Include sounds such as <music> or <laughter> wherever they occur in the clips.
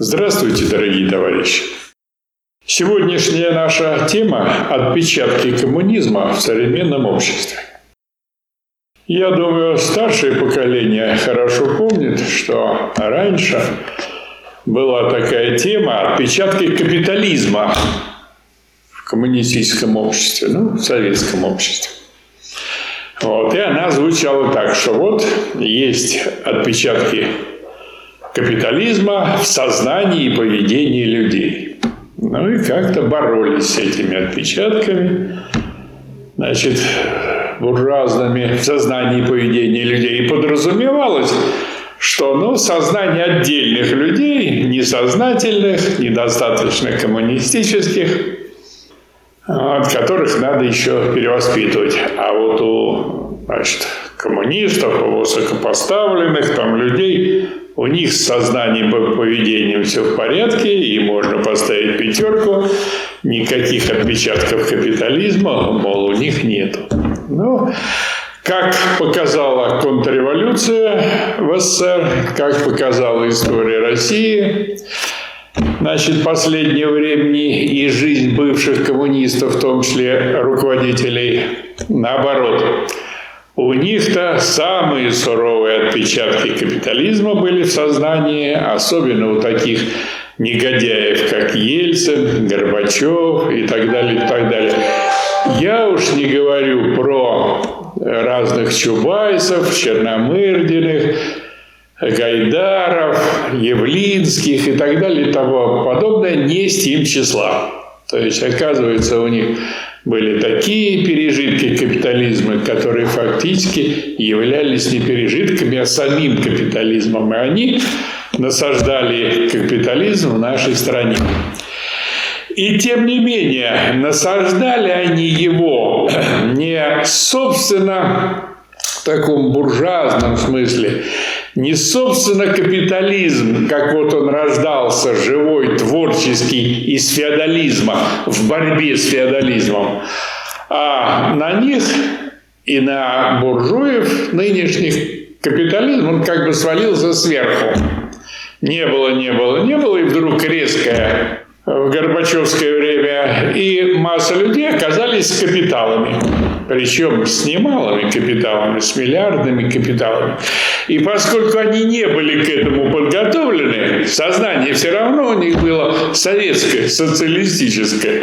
Здравствуйте, дорогие товарищи! Сегодняшняя наша тема – отпечатки коммунизма в современном обществе. Я думаю, старшее поколение хорошо помнит, что раньше была такая тема «отпечатки капитализма в коммунистическом обществе, ну, в советском обществе». Вот, и она звучала так, что вот есть отпечатки капитализма в сознании и поведении людей. Ну и как-то боролись с этими отпечатками, значит, буржуазными в сознании и поведении людей. И подразумевалось, что ну, сознание отдельных людей, несознательных, недостаточно коммунистических, от которых надо еще перевоспитывать. А вот у значит, коммунистов, высокопоставленных там людей. У них с сознанием и поведением все в порядке, и можно поставить пятерку, никаких отпечатков капитализма, мол, у них нет. Ну, как показала контрреволюция в СССР, как показала история России, значит, последнего времени и жизнь бывших коммунистов, в том числе руководителей, наоборот – у них-то самые суровые отпечатки капитализма были в сознании, особенно у таких негодяев, как Ельцин, Горбачев и так далее, и так далее. Я уж не говорю про разных Чубайсов, Черномырдиных, Гайдаров, Явлинских и так далее и тому подобное, не с тем числа. То есть, оказывается, у них были такие пережитки капитализма, которые фактически являлись не пережитками, а самим капитализмом. И они насаждали капитализм в нашей стране. И тем не менее, насаждали они его не собственно в таком буржуазном смысле, не собственно капитализм, как вот он рождался, живой, творческий, из феодализма, в борьбе с феодализмом, а на них и на буржуев нынешних капитализм, он как бы свалился сверху. Не было, не было, не было, и вдруг резкое в Горбачевское время, и масса людей оказались капиталами. Причем с немалыми капиталами, с миллиардными капиталами. И поскольку они не были к этому подготовлены, сознание все равно у них было советское, социалистическое.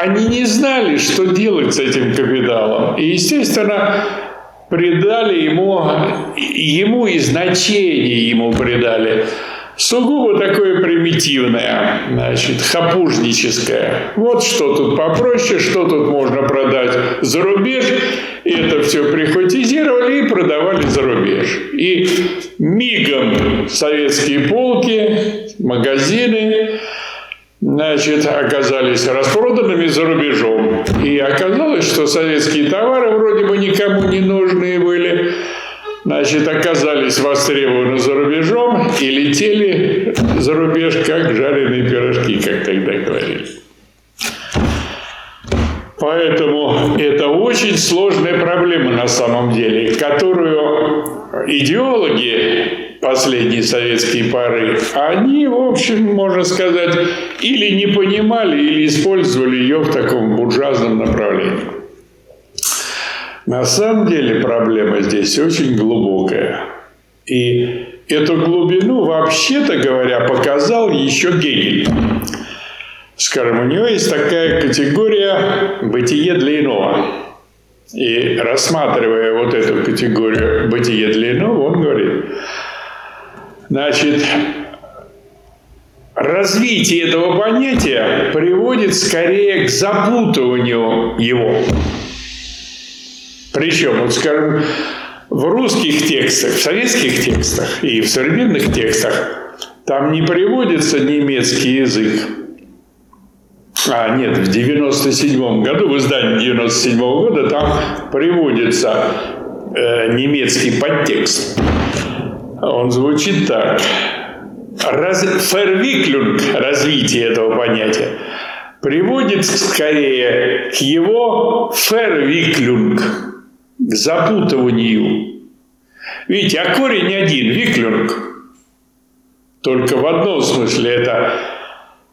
Они не знали, что делать с этим капиталом. И, естественно, придали ему, ему и значение ему придали – сугубо такое примитивное, значит, хапужническое. Вот что тут попроще, что тут можно продать за рубеж. Это все прихватизировали и продавали за рубеж. И мигом советские полки, магазины, значит, оказались распроданными за рубежом. И оказалось, что советские товары вроде бы никому не нужные были, значит, оказались востребованы за рубежом и летели за рубеж, как жареные пирожки, как тогда говорили. Поэтому это очень сложная проблема на самом деле, которую идеологи последней советской поры, они, в общем, можно сказать, или не понимали, или использовали ее в таком буржуазном направлении. На самом деле проблема здесь очень глубокая. И эту глубину, вообще-то говоря, показал еще Гегель. Скажем, у него есть такая категория «бытие для иного». И рассматривая вот эту категорию «бытие для иного», он говорит, значит, развитие этого понятия приводит скорее к запутыванию его. Причем, вот скажем, в русских текстах, в советских текстах и в современных текстах там не приводится немецкий язык. А, нет, в 97 году, в издании 97 года там приводится э, немецкий подтекст. Он звучит так. Раз, фервиклюнг, развитие этого понятия, приводит скорее к его фервиклюнг, к запутыванию. Видите, а корень один, виклюнг. Только в одном смысле это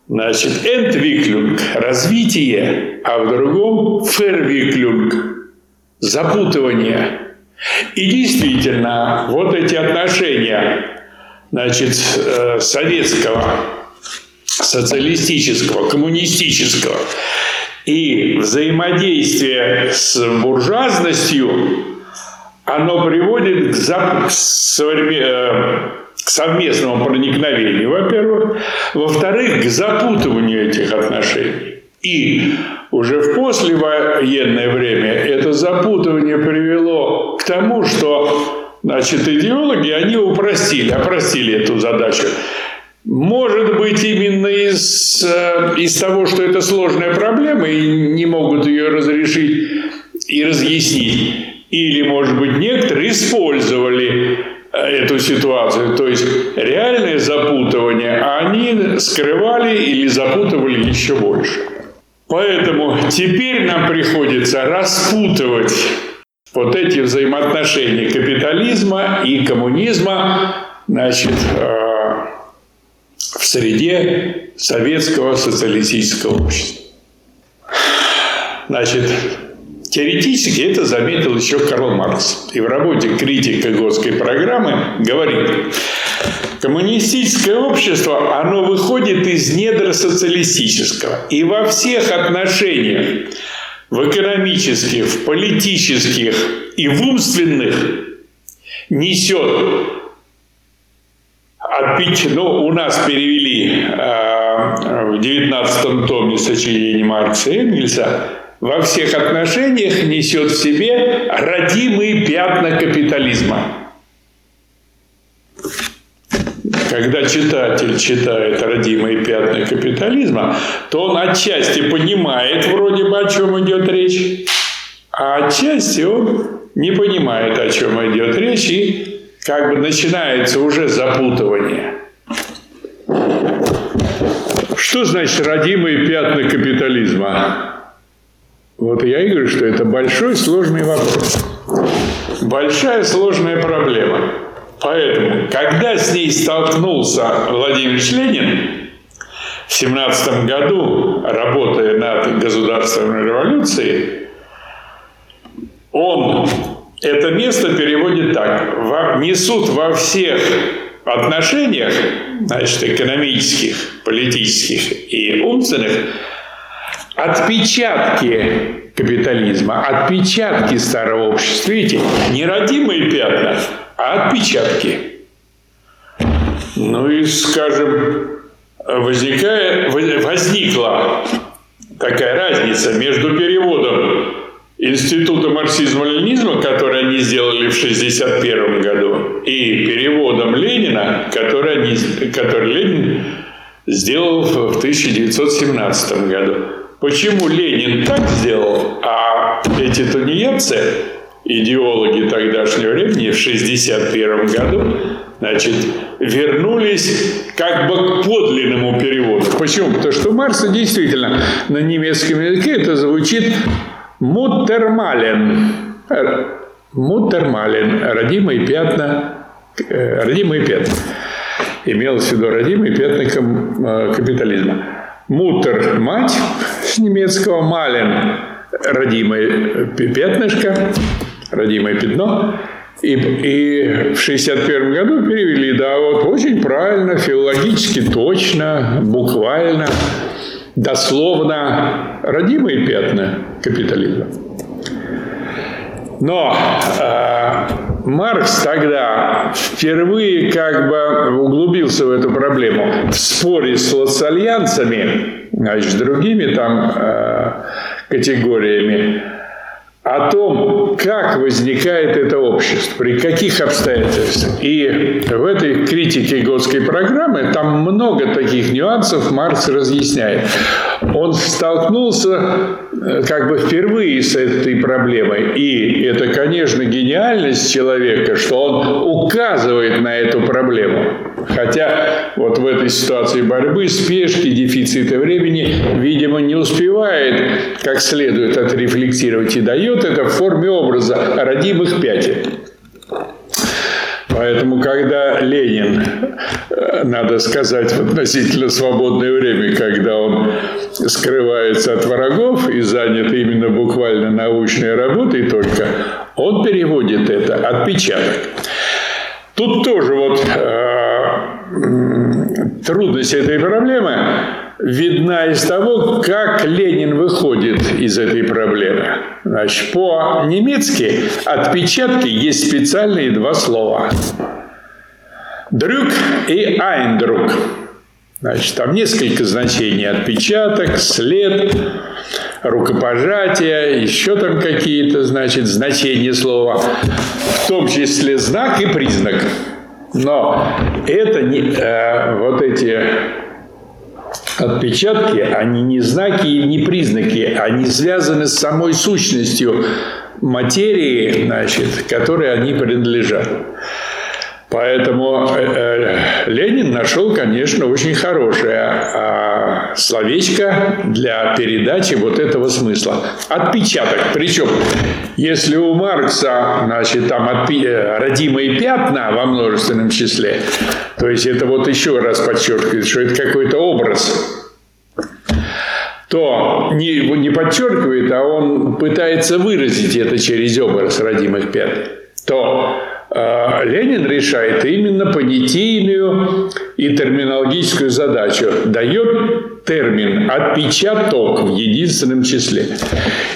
значит Entwicklung – развитие, а в другом Verwicklung – запутывание. И действительно, вот эти отношения значит, э, советского, социалистического, коммунистического и взаимодействие с буржуазностью, оно приводит к, зап... Э, к совместному проникновению, во-первых. Во-вторых, к запутыванию этих отношений. И уже в послевоенное время это запутывание привело к тому, что значит, идеологи, они упростили, опростили эту задачу. Может быть, именно из, э, из того, что это сложная проблема, и не могут ее разрешить и разъяснить. Или, может быть, некоторые использовали э, эту ситуацию. То есть реальное запутывание они скрывали или запутывали еще больше. Поэтому теперь нам приходится распутывать вот эти взаимоотношения капитализма и коммунизма значит, э, среде советского социалистического общества. Значит, теоретически это заметил еще Карл Маркс. И в работе «Критика Готской программы» говорит, коммунистическое общество, оно выходит из недр социалистического. И во всех отношениях, в экономических, в политических и в умственных, несет отпить, ну, у нас перевели э, в 19 томе сочинений Маркса и Энгельса, во всех отношениях несет в себе родимые пятна капитализма. Когда читатель читает родимые пятна капитализма, то он отчасти понимает вроде бы, о чем идет речь, а отчасти он не понимает, о чем идет речь, и как бы начинается уже запутывание. Что значит родимые пятна капитализма? Вот я и говорю, что это большой сложный вопрос. Большая сложная проблема. Поэтому, когда с ней столкнулся Владимир Ленин в 17 году, работая над государственной революцией, он это место переводит так. Несут во всех отношениях, значит, экономических, политических и умственных, отпечатки капитализма, отпечатки старого общества. Видите, не родимые пятна, а отпечатки. Ну и, скажем, возникает, возникла такая разница между переводом Института марксизма-ленинизма, который они сделали в 1961 году, и переводом Ленина, который, они, который Ленин сделал в 1917 году. Почему Ленин так сделал, а эти тунеядцы, идеологи тогдашнего времени, в 1961 году, значит, вернулись как бы к подлинному переводу. Почему? Потому что Марса действительно на немецком языке это звучит Муттермален. Муттермален. Родимые пятна. Э, родимые пятна. Имелось в виду родимые пятна э, капитализма. Мутер – мать с немецкого, мален – родимое пятнышко, родимое пятно. И, и в 1961 году перевели, да, вот очень правильно, филологически точно, буквально дословно родимые пятна капитализма. Но э, Маркс тогда впервые как бы углубился в эту проблему в споре с лоцальянцами, значит, другими там э, категориями о том, как возникает это общество, при каких обстоятельствах. И в этой критике Готской программы там много таких нюансов Маркс разъясняет. Он столкнулся э, как бы впервые с этой проблемой. И это, конечно, гениальность человека, что он указывает на эту проблему. Хотя вот в этой ситуации борьбы, спешки, дефицита времени, видимо, не успевает как следует отрефлексировать и дает это в форме образа родимых пятен. Поэтому, когда Ленин, э, надо сказать, в относительно свободное время, когда он скрывается от врагов и занят именно буквально научной работой только, он переводит это отпечаток. Тут тоже вот э, трудность этой проблемы видна из того, как Ленин выходит из этой проблемы. Значит, по-немецки отпечатки есть специальные два слова. Дрюк и айндрук. Значит, там несколько значений. Отпечаток, след, рукопожатие, еще там какие-то, значит, значения слова. В том числе знак и признак. Но это не, э, вот эти отпечатки, они не знаки и не признаки, они связаны с самой сущностью материи, значит, которой они принадлежат. Поэтому э, э, Ленин нашел, конечно, очень хорошее э, словечко для передачи вот этого смысла. Отпечаток. Причем, если у Маркса, значит, там отпи- э, родимые пятна во множественном числе, то есть это вот еще раз подчеркивает, что это какой-то образ, то не, не подчеркивает, а он пытается выразить это через образ родимых пятен, то а, Ленин решает именно понятийную и терминологическую задачу. Дает термин «отпечаток» в единственном числе.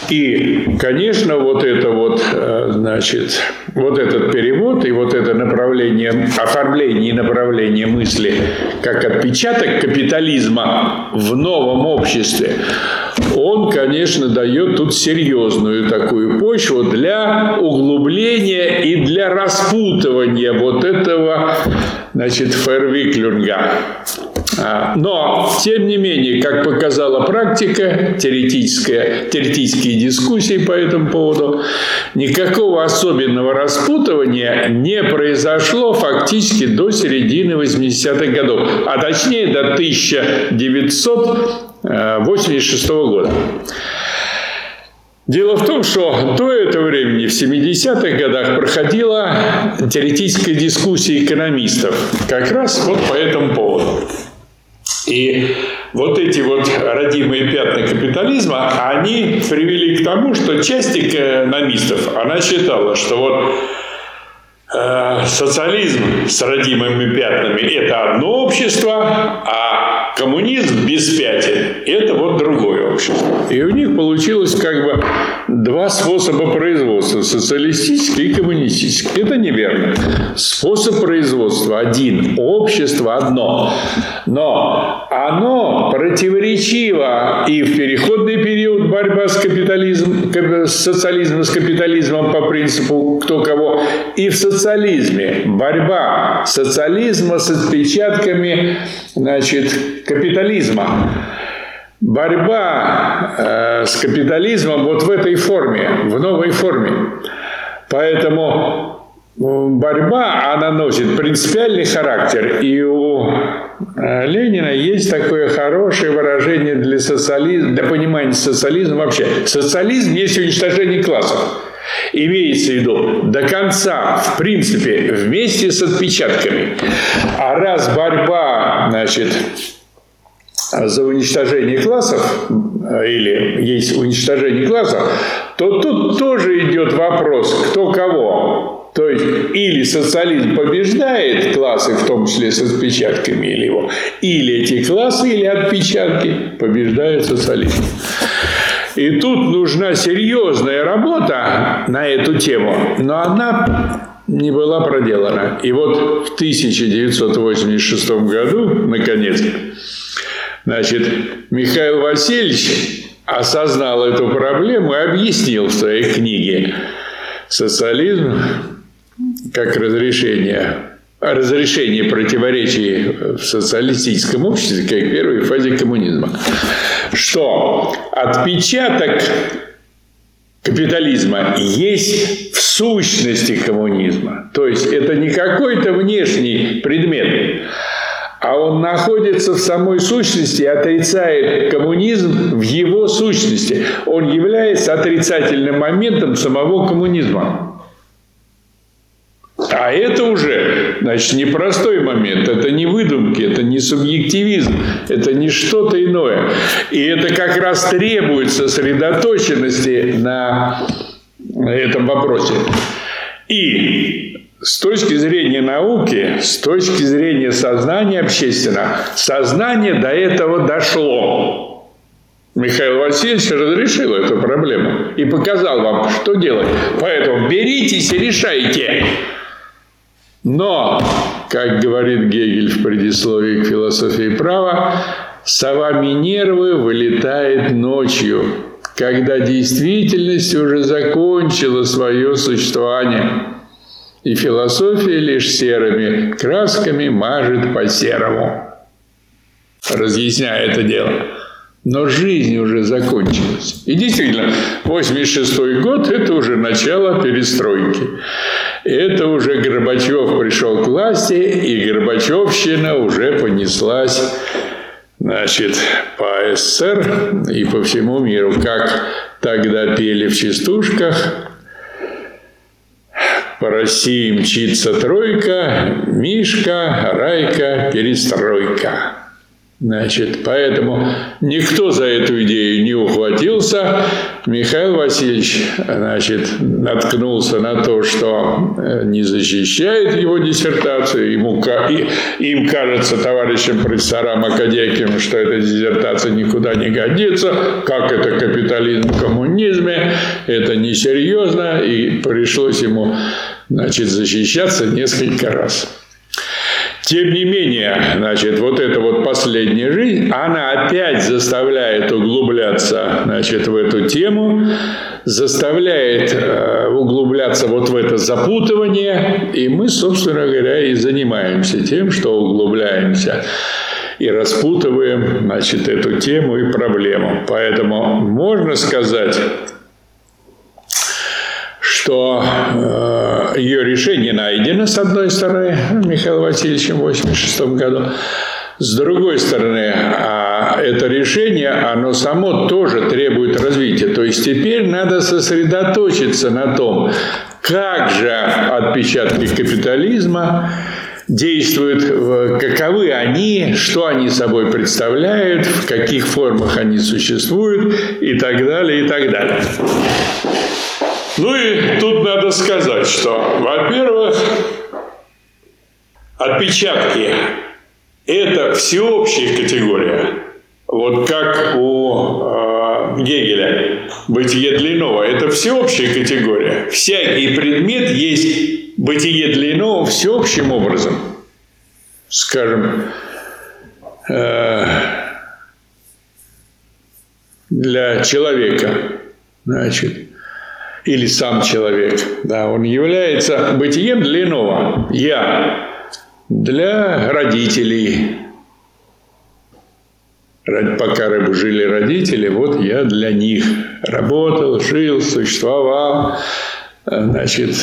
И, конечно, вот это вот, э, значит, вот этот перевод и вот это направление, оформление и направление мысли как отпечаток капитализма в новом обществе, он, конечно, дает тут серьезную такую почву для углубления и для распутывания вот этого, значит, фервиклюнга. А, но, тем не менее, как показала практика, теоретическая, теоретические дискуссии по этому поводу, никакого особенного распутывания не произошло фактически до середины 80-х годов, а точнее до 1986 года. Дело в том, что до этого времени, в 70-х годах, проходила теоретическая дискуссия экономистов как раз вот по этому поводу. И вот эти вот родимые пятна капитализма, они привели к тому, что часть экономистов, она считала, что вот э, социализм с родимыми пятнами – это одно общество, а коммунизм без пятен – это вот другое общество. И у них получилось как бы два способа производства – социалистический и коммунистический. Это неверно. Способ производства один, общество одно. Но оно противоречиво и в переходный период борьба с капитализмом, с социализмом, с капитализмом по принципу кто кого, и в социализме борьба социализма с отпечатками значит, капитализма борьба э, с капитализмом вот в этой форме, в новой форме. Поэтому борьба, она носит принципиальный характер. И у э, Ленина есть такое хорошее выражение для социализма, для понимания социализма вообще. Социализм есть уничтожение классов. Имеется в виду до конца, в принципе, вместе с отпечатками. А раз борьба, значит, за уничтожение классов, или есть уничтожение классов, то тут тоже идет вопрос, кто кого. То есть или социализм побеждает классы, в том числе с отпечатками или его, или эти классы, или отпечатки побеждают социализм. И тут нужна серьезная работа на эту тему, но она не была проделана. И вот в 1986 году, наконец, Значит, Михаил Васильевич осознал эту проблему и объяснил в своей книге. «Социализм как разрешение разрешение противоречий в социалистическом обществе, как первой фазе коммунизма, что? Отпечаток капитализма есть в сущности коммунизма. То есть это не какой-то внешний предмет, а он находится в самой сущности и отрицает коммунизм в его сущности. Он является отрицательным моментом самого коммунизма. А это уже значит, непростой момент, это не выдумки, это не субъективизм, это не что-то иное. И это как раз требует сосредоточенности на этом вопросе. И с точки зрения науки, с точки зрения сознания общественного, сознание до этого дошло. Михаил Васильевич разрешил эту проблему и показал вам, что делать. Поэтому беритесь и решайте. Но, как говорит Гегель в предисловии к философии права, сова Минервы вылетает ночью, когда действительность уже закончила свое существование, и философия лишь серыми красками мажет по серому, разъясняя это дело. Но жизнь уже закончилась. И действительно, 86 год – это уже начало перестройки. Это уже Горбачев пришел к власти, и Горбачевщина уже понеслась значит, по СССР и по всему миру, как тогда пели в частушках. По России мчится тройка, Мишка, Райка, перестройка. Значит, поэтому никто за эту идею не ухватился. Михаил Васильевич, значит, наткнулся на то, что э, не защищает его диссертацию. Ему, им кажется, товарищам профессорам академикам, что эта диссертация никуда не годится. Как это капитализм в коммунизме? Это несерьезно. И пришлось ему, значит, защищаться несколько раз. Тем не менее, значит, вот эта вот последняя жизнь, она опять заставляет углубляться, значит, в эту тему, заставляет э, углубляться вот в это запутывание, и мы, собственно говоря, и занимаемся тем, что углубляемся и распутываем, значит, эту тему и проблему. Поэтому можно сказать, что э, ее решение найдено, с одной стороны, Михаилом Васильевичем в 1986 году, с другой стороны, а это решение, оно само тоже требует развития. То есть теперь надо сосредоточиться на том, как же отпечатки капитализма действуют, каковы они, что они собой представляют, в каких формах они существуют и так далее, и так далее. Ну и тут надо сказать, что, во-первых, отпечатки – это всеобщая категория. Вот как у э, Гегеля бытие длинного – это всеобщая категория. Всякий предмет есть бытие длинного всеобщим образом. Скажем, э, для человека, значит, или сам человек. Да, он является бытием для иного. Я для родителей. Пока жили родители, вот я для них работал, жил, существовал, значит,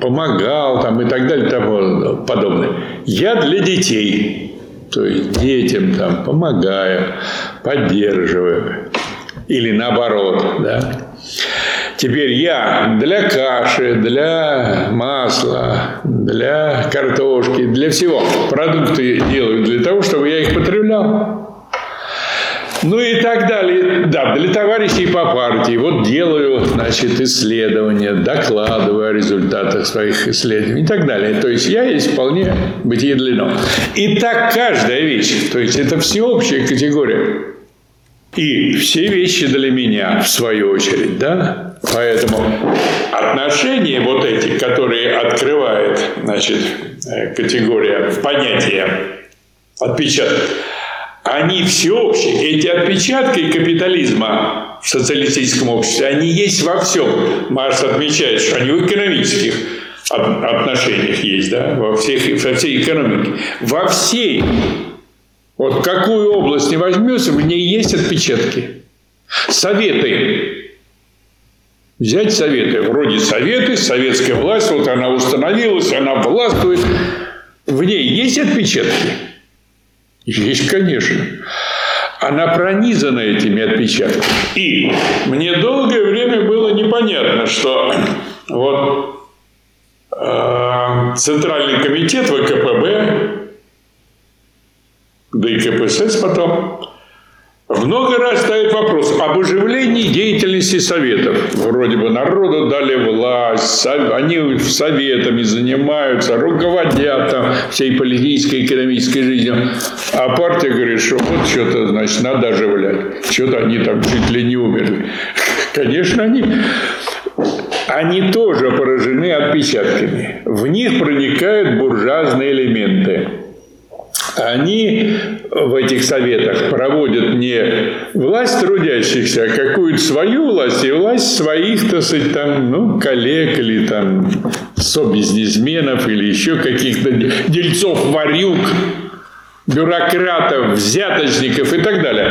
помогал там и так далее тому подобное. Я для детей, то есть детям там помогаю, поддерживаю. Или наоборот, да. Теперь я для каши, для масла, для картошки, для всего продукты делаю для того, чтобы я их потреблял. Ну и так далее. Да, для товарищей по партии. Вот делаю, значит, исследования, докладываю о результатах своих исследований и так далее. То есть я есть вполне бытие длино. И так каждая вещь. То есть это всеобщая категория. И все вещи для меня, в свою очередь, да? Поэтому отношения вот эти, которые открывает, значит, э, категория понятия отпечаток, они всеобщие. Эти отпечатки капитализма в социалистическом обществе, они есть во всем. Марс отмечает, что они в экономических отношениях есть, да, во, всех, во всей экономике. Во всей вот какую область не возьмешь, в ней есть отпечатки. Советы. Взять советы. Вроде советы, советская власть, вот она установилась, она властвует. В ней есть отпечатки? Есть, конечно. Она пронизана этими отпечатками. И мне долгое время было непонятно, что вот э, Центральный комитет ВКПБ, да и КПСС потом, много раз ставит вопрос об оживлении деятельности Советов. Вроде бы народу дали власть, они советами занимаются, руководят там всей политической и экономической жизнью. А партия говорит, что вот что-то, значит, надо оживлять. Что-то они там чуть ли не умерли. Конечно, они они тоже поражены отпечатками. В них проникают буржуазные элементы они в этих советах проводят не власть трудящихся, а какую-то свою власть, и власть своих, так сказать, там, ну, коллег или там собизнесменов или еще каких-то дельцов-варюк, бюрократов, взяточников и так далее.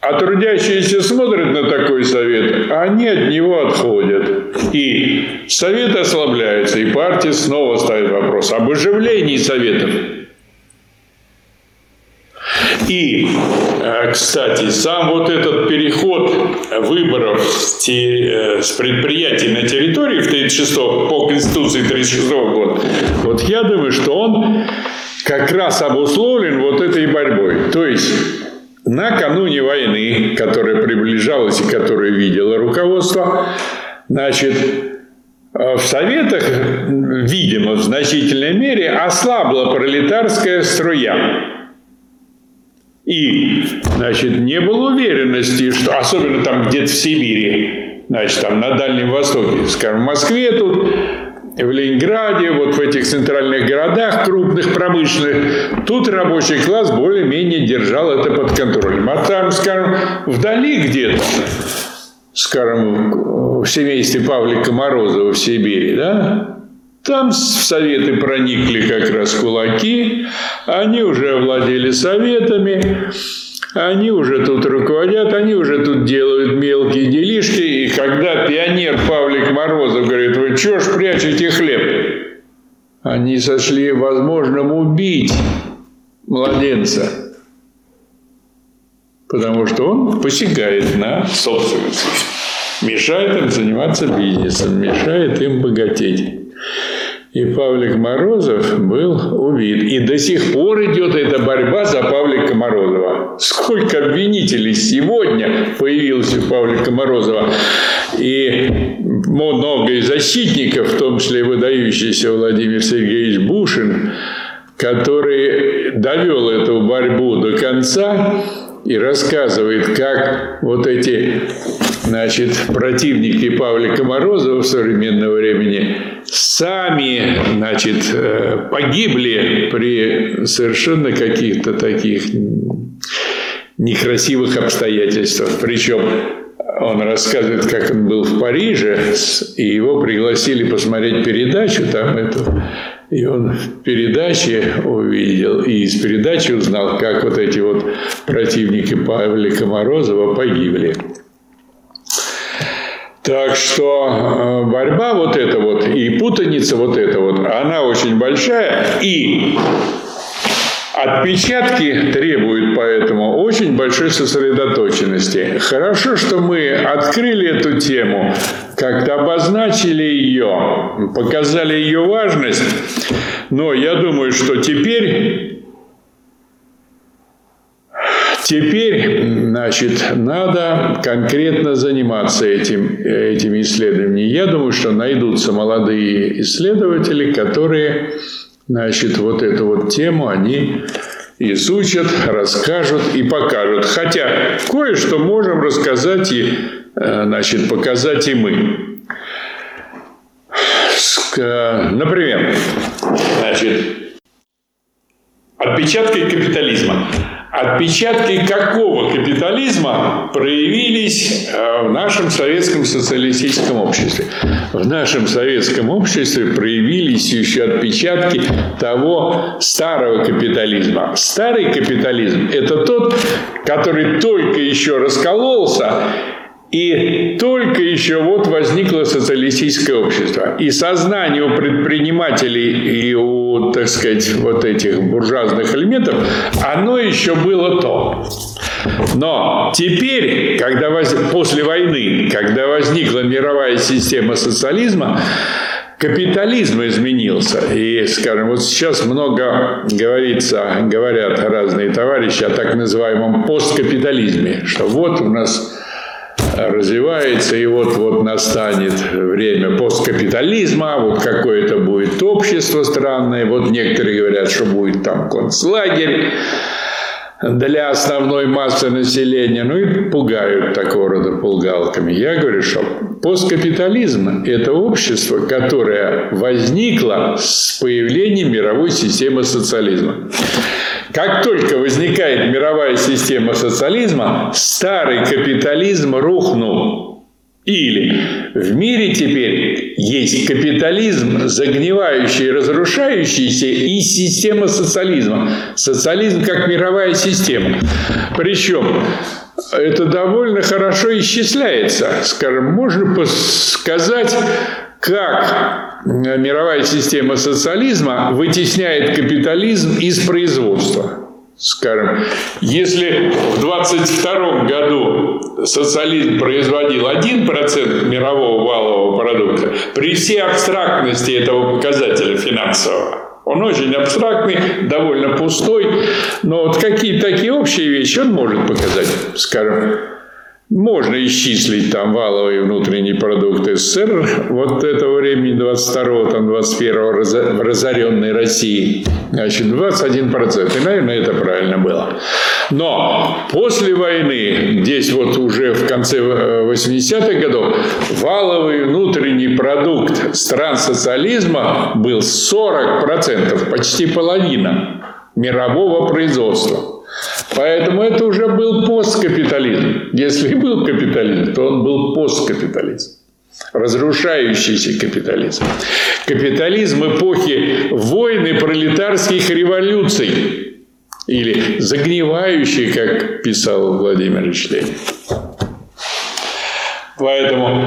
А трудящиеся смотрят на такой совет, а они от него отходят. И совет ослабляется, и партия снова ставит вопрос об оживлении советов. И, э, кстати, сам вот этот переход выборов э, с предприятий на территории в 36 по Конституции 36 года, вот я думаю, что он как раз обусловлен вот этой борьбой. То есть накануне войны, которая приближалась и которую видело руководство, значит, э, в Советах, видимо, в значительной мере ослабла пролетарская струя. И, значит, не было уверенности, что, особенно там где-то в Сибири, значит, там на Дальнем Востоке, скажем, в Москве тут, в Ленинграде, вот в этих центральных городах крупных, промышленных, тут рабочий класс более-менее держал это под контролем. А там, скажем, вдали где-то, скажем, в семействе Павлика Морозова в Сибири, да, там в советы проникли как раз кулаки, они уже овладели советами, они уже тут руководят, они уже тут делают мелкие делишки. И когда пионер Павлик Морозов говорит, вы что ж прячете хлеб? Они сошли возможным убить младенца. Потому что он посягает на собственность. Мешает им заниматься бизнесом, мешает им богатеть. И Павлик Морозов был убит. И до сих пор идет эта борьба за Павлика Морозова. Сколько обвинителей сегодня появилось у Павлика Морозова. И много и защитников, в том числе выдающийся Владимир Сергеевич Бушин, который довел эту борьбу до конца и рассказывает, как вот эти значит, противники Павлика Морозова современного времени сами значит, э, погибли при совершенно каких-то таких некрасивых обстоятельствах. Причем он рассказывает, как он был в Париже, и его пригласили посмотреть передачу там эту. И он в передаче увидел, и из передачи узнал, как вот эти вот противники Павлика Морозова погибли. Так что э, борьба вот эта вот и путаница вот эта вот, она очень большая. И Отпечатки требуют поэтому очень большой сосредоточенности. Хорошо, что мы открыли эту тему, как-то обозначили ее, показали ее важность, но я думаю, что теперь Теперь, значит, надо конкретно заниматься этим, этими исследованиями. Я думаю, что найдутся молодые исследователи, которые, значит, вот эту вот тему они изучат, расскажут и покажут. Хотя кое-что можем рассказать и, э, значит, показать и мы. Например, значит, отпечатки капитализма. Отпечатки какого капитализма проявились э, в нашем советском социалистическом обществе? В нашем советском обществе проявились еще отпечатки того старого капитализма. Старый капитализм – это тот, который только еще раскололся и только еще вот возникло социалистическое общество. И сознание у предпринимателей и у, так сказать, вот этих буржуазных элементов, оно еще было то. Но теперь, когда воз... после войны, когда возникла мировая система социализма, капитализм изменился. И, скажем, вот сейчас много говорится, говорят разные товарищи о так называемом посткапитализме, что вот у нас развивается, и вот-вот настанет время посткапитализма, вот какое-то будет общество странное, вот некоторые говорят, что будет там концлагерь, для основной массы населения, ну и пугают такого рода пугалками. Я говорю, что посткапитализм – это общество, которое возникло с появлением мировой системы социализма. Как только возникает мировая система социализма, старый капитализм рухнул. Или в мире теперь есть капитализм, загнивающий, разрушающийся, и система социализма. Социализм как мировая система. Причем это довольно хорошо исчисляется. Скажем, можно сказать, как мировая система социализма вытесняет капитализм из производства. Скажем, если в 22 году социализм производил 1% мирового валового продукта, при всей абстрактности этого показателя финансового, он очень абстрактный, довольно пустой, но вот какие-то такие общие вещи он может показать, скажем, можно исчислить там валовый внутренний продукт СССР вот этого времени 22-го, там 21-го разоренной России. Значит, 21%. И, наверное, это правильно было. Но после войны, здесь вот уже в конце 80-х э, годов, валовый внутренний продукт стран социализма был 40%, почти половина мирового производства. Поэтому это уже был посткапитализм. Если был капитализм, то он был посткапитализм. Разрушающийся капитализм. Капитализм эпохи войн и пролетарских революций. Или загнивающий, как писал Владимир Ильич Ленин. Поэтому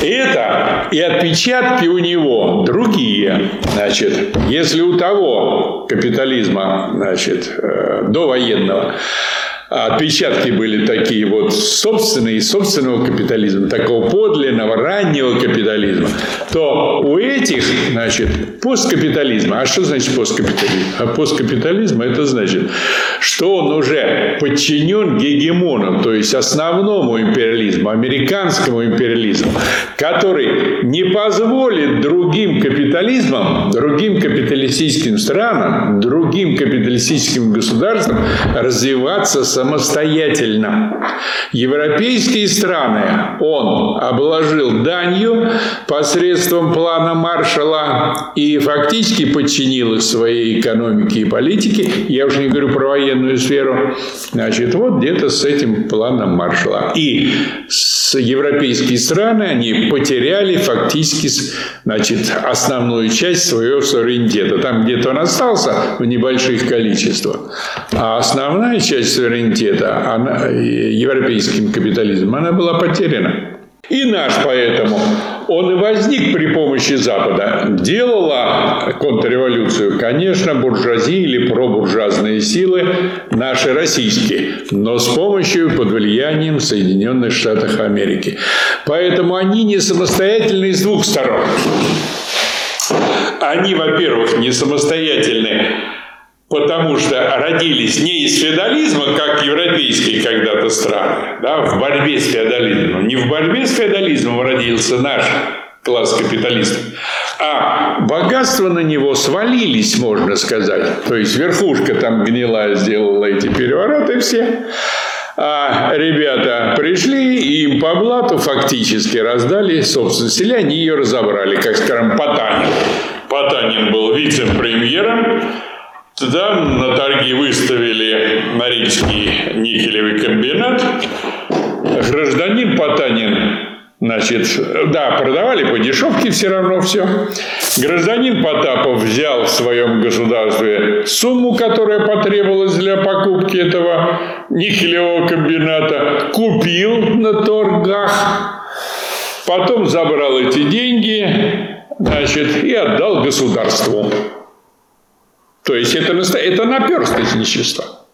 это и отпечатки у него другие. Значит, если у того капитализма, значит, э, довоенного, отпечатки были такие вот собственные, собственного капитализма, такого подлинного, раннего капитализма, то у этих, значит, посткапитализма. А что значит посткапитализм? А посткапитализм – это значит, что он уже подчинен гегемону, то есть основному империализму, американскому империализму, который не позволит другим капитализмам, другим капиталистическим странам, другим капиталистическим государствам развиваться самостоятельно. Европейские страны он обложил данью посредством плана Маршала и фактически подчинил их своей экономике и политике. Я уже не говорю про военную сферу. Значит, вот где-то с этим планом Маршала. И с европейские страны, они потеряли фактически значит, основную часть своего суверенитета. Там где-то он остался в небольших количествах. А основная часть суверенитета она, европейским капитализмом, она была потеряна. И наш поэтому, он и возник при помощи Запада. Делала контрреволюцию, конечно, буржуазии или пробуржуазные силы, наши российские, но с помощью, под влиянием Соединенных Штатов Америки. Поэтому они не самостоятельны с двух сторон. Они, во-первых, не самостоятельны потому что родились не из феодализма, как европейские когда-то страны, да, в борьбе с феодализмом. Не в борьбе с феодализмом родился наш класс капиталистов, а богатства на него свалились, можно сказать. То есть верхушка там гнилая сделала эти перевороты все, а ребята пришли и им по блату фактически раздали собственность, или они ее разобрали, как скажем, Потанин. Потанин был вице-премьером, Тогда на торги выставили Норильский никелевый комбинат. Гражданин Потанин Значит, да, продавали по дешевке все равно все. Гражданин Потапов взял в своем государстве сумму, которая потребовалась для покупки этого никелевого комбината, купил на торгах, потом забрал эти деньги, значит, и отдал государству. То есть это, это наперсточничество.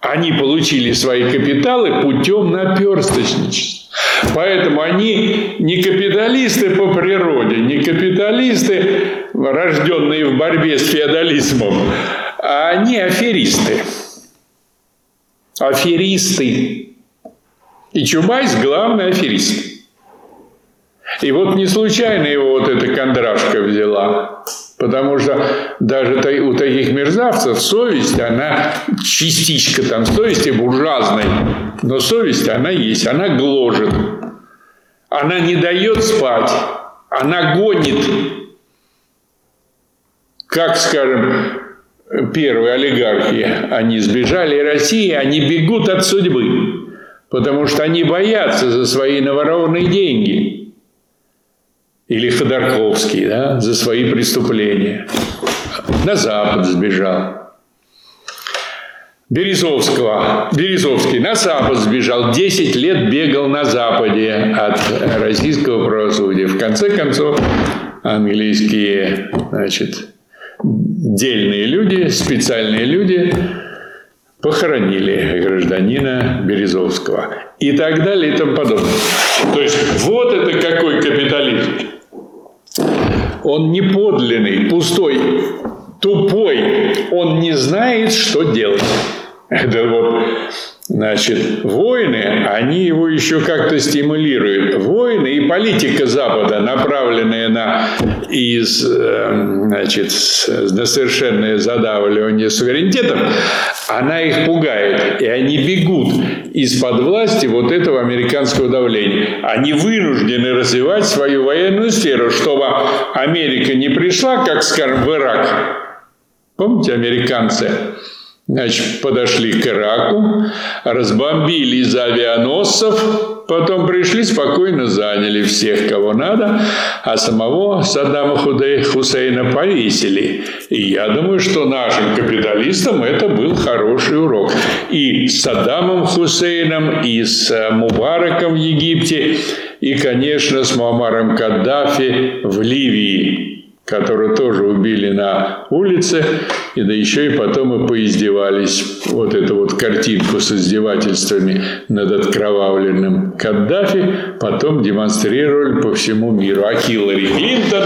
Они получили свои капиталы путем наперсточничества. Поэтому они не капиталисты по природе, не капиталисты, рожденные в борьбе с феодализмом, а они аферисты. Аферисты. И Чубайс – главный аферист. И вот не случайно его вот эта кондрашка взяла. Потому что даже у таких мерзавцев совесть, она частичка там совести буржуазной, но совесть, она есть, она гложет. Она не дает спать, она гонит. Как, скажем, первые олигархи, они сбежали из России, они бегут от судьбы, потому что они боятся за свои наворованные деньги – или Ходорковский да, за свои преступления. На Запад сбежал. Березовского, Березовский на Запад сбежал, 10 лет бегал на Западе от российского правосудия. В конце концов, английские значит, дельные люди, специальные люди похоронили гражданина Березовского. И так далее и тому подобное. То есть вот это какой капитализм. Он не подлинный, пустой, тупой. Он не знает, что делать. <laughs> Это вот Значит, войны, они его еще как-то стимулируют. Войны и политика Запада, направленная на, из, э, значит, на совершенное задавливание суверенитетов, она их пугает. И они бегут из-под власти вот этого американского давления. Они вынуждены развивать свою военную сферу, чтобы Америка не пришла, как, скажем, в Ирак. Помните, американцы? Значит, подошли к Ираку, разбомбили из авианосцев, потом пришли, спокойно заняли всех, кого надо, а самого Саддама Хусейна повесили. И я думаю, что нашим капиталистам это был хороший урок. И с Саддамом Хусейном, и с э, Мубараком в Египте, и, конечно, с Муаммаром Каддафи в Ливии которую тоже убили на улице, и да еще и потом и поиздевались. Вот эту вот картинку с издевательствами над откровавленным Каддафи потом демонстрировали по всему миру. А Хиллари Клинтон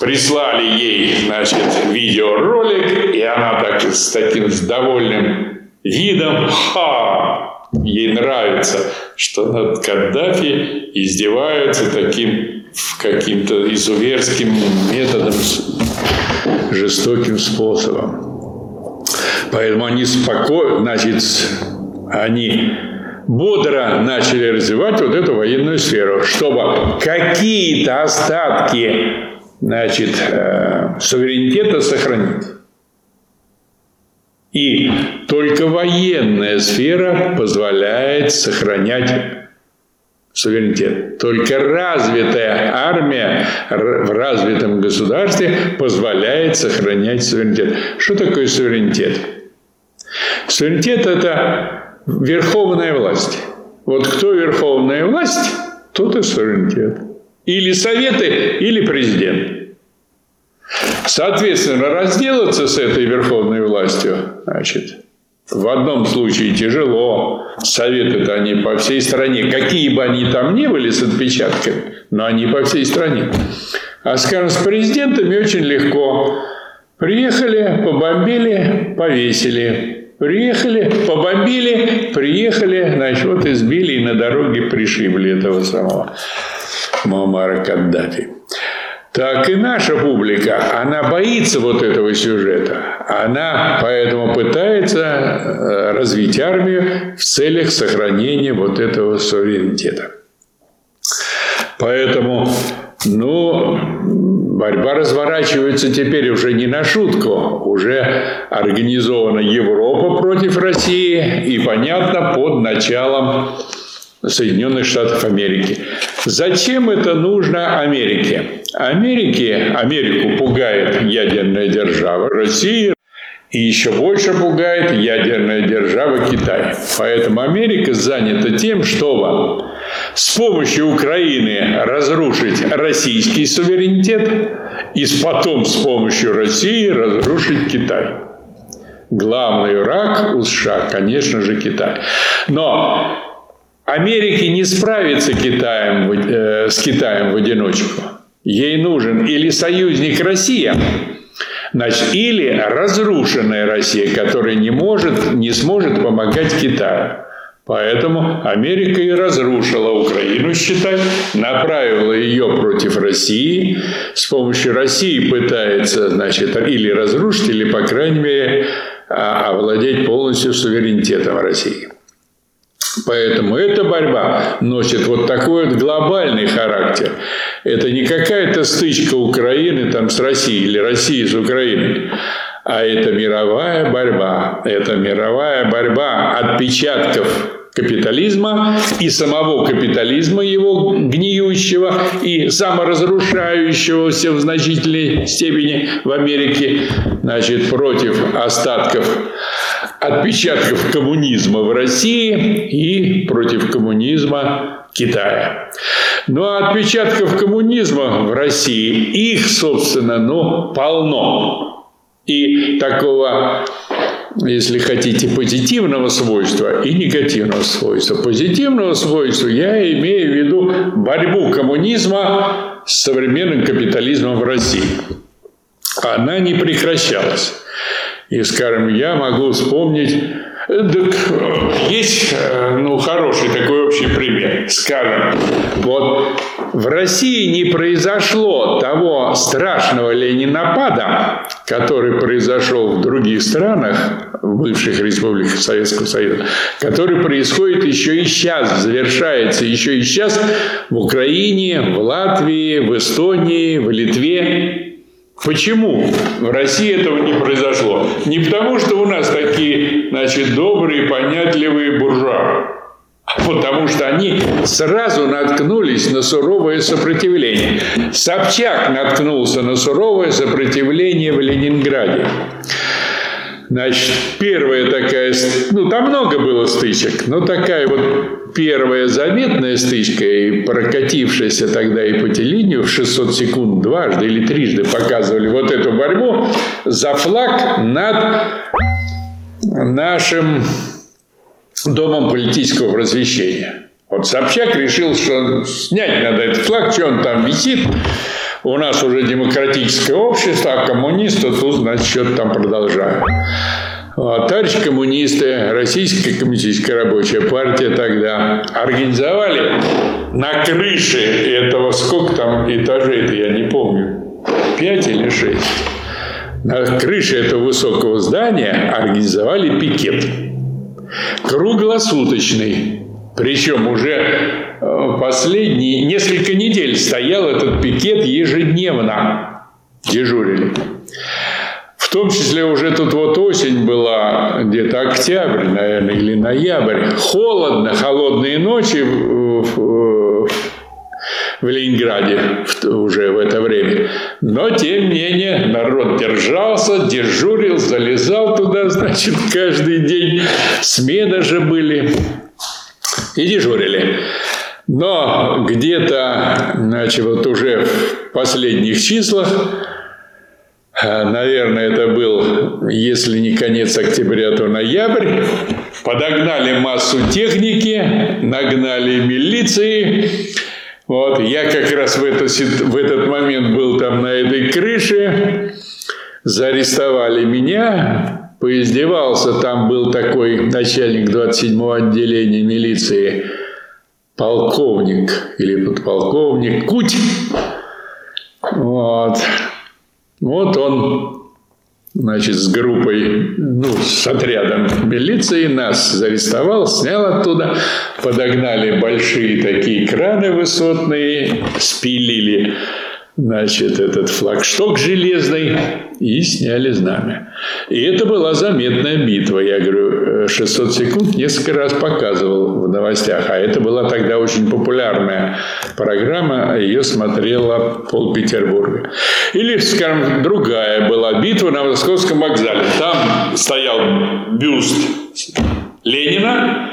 прислали ей, значит, видеоролик, и она так с таким с довольным видом, ха, ей нравится, что над Каддафи издеваются таким каким-то изуверским методом, жестоким способом. Поэтому они спокойно, значит, они бодро начали развивать вот эту военную сферу, чтобы какие-то остатки значит, э, суверенитета сохранить. И только военная сфера позволяет сохранять суверенитет. Только развитая армия в развитом государстве позволяет сохранять суверенитет. Что такое суверенитет? Суверенитет – это верховная власть. Вот кто верховная власть, тот и суверенитет. Или советы, или президент. Соответственно, разделаться с этой верховной властью, значит, в одном случае тяжело, советы-то они по всей стране, какие бы они там ни были с отпечатками, но они по всей стране. А, скажем, с президентами очень легко. Приехали, побомбили, повесили. Приехали, побомбили, приехали, значит, вот избили и на дороге пришибли этого самого Муаммара Каддафи так и наша публика, она боится вот этого сюжета. Она поэтому пытается э, развить армию в целях сохранения вот этого суверенитета. Поэтому, ну, борьба разворачивается теперь уже не на шутку. Уже организована Европа против России и, понятно, под началом Соединенных Штатов Америки. Зачем это нужно Америке? Америке, Америку пугает ядерная держава Россия, и еще больше пугает ядерная держава Китай. Поэтому Америка занята тем, чтобы с помощью Украины разрушить российский суверенитет и потом с помощью России разрушить Китай. главный враг у США, конечно же, Китай. Но Америке не справится Китаем, э, с Китаем в одиночку. Ей нужен или союзник Россия, значит, или разрушенная Россия, которая не может, не сможет помогать Китаю. Поэтому Америка и разрушила Украину, считай, направила ее против России. С помощью России пытается, значит, или разрушить, или, по крайней мере, а, овладеть полностью суверенитетом России. Поэтому эта борьба носит вот такой вот глобальный характер. Это не какая-то стычка Украины там с Россией или России с Украиной, а это мировая борьба. Это мировая борьба отпечатков капитализма и самого капитализма его гниющего и саморазрушающегося в значительной степени в Америке, значит, против остатков отпечатков коммунизма в России и против коммунизма Китая. Ну а отпечатков коммунизма в России, их, собственно, ну, полно. И такого если хотите, позитивного свойства и негативного свойства. Позитивного свойства я имею в виду борьбу коммунизма с современным капитализмом в России. Она не прекращалась. И, скажем, я могу вспомнить так есть ну, хороший такой общий пример. Скажем, вот в России не произошло того страшного ленинопада, который произошел в других странах, в бывших республиках Советского Союза, который происходит еще и сейчас, завершается еще и сейчас в Украине, в Латвии, в Эстонии, в Литве. Почему в России этого не произошло? Не потому, что у нас такие, значит, добрые, понятливые буржуа, а потому что они сразу наткнулись на суровое сопротивление. Собчак наткнулся на суровое сопротивление в Ленинграде. Значит, первая такая, ну там много было стычек, но такая вот первая заметная стычка, и прокатившаяся тогда и по телевидению в 600 секунд дважды или трижды показывали вот эту борьбу за флаг над нашим домом политического просвещения. Вот Собчак решил, что снять надо этот флаг, что он там висит, у нас уже демократическое общество, а коммунисты тут, значит, что-то там продолжают. Вот, товарищи коммунисты, Российская коммунистическая рабочая партия тогда организовали на крыше этого, сколько там этажей-то, я не помню, пять или шесть. На крыше этого высокого здания организовали пикет. Круглосуточный. Причем уже последние несколько недель стоял этот пикет ежедневно. Дежурили. В том числе уже тут вот осень была, где-то октябрь, наверное, или ноябрь. Холодно, холодные ночи в, в, в Ленинграде уже в это время. Но, тем не менее, народ держался, дежурил, залезал туда, значит, каждый день. Смены же были. И дежурили. Но где-то, значит, вот уже в последних числах, э, наверное, это был, если не конец октября, то ноябрь, подогнали массу техники, нагнали милиции. Вот, я как раз в, это, в этот момент был там на этой крыше, заарестовали меня, поиздевался, там был такой начальник 27-го отделения милиции – полковник или подполковник Куть. Вот. Вот он, значит, с группой, ну, с отрядом милиции нас зарестовал, снял оттуда, подогнали большие такие краны высотные, спилили значит, этот флагшток железный и сняли знамя. И это была заметная битва. Я говорю, 600 э, секунд несколько раз показывал в новостях. А это была тогда очень популярная программа. Ее смотрела пол Петербурга. Или, скажем, другая была битва на Московском вокзале. Там стоял бюст Ленина.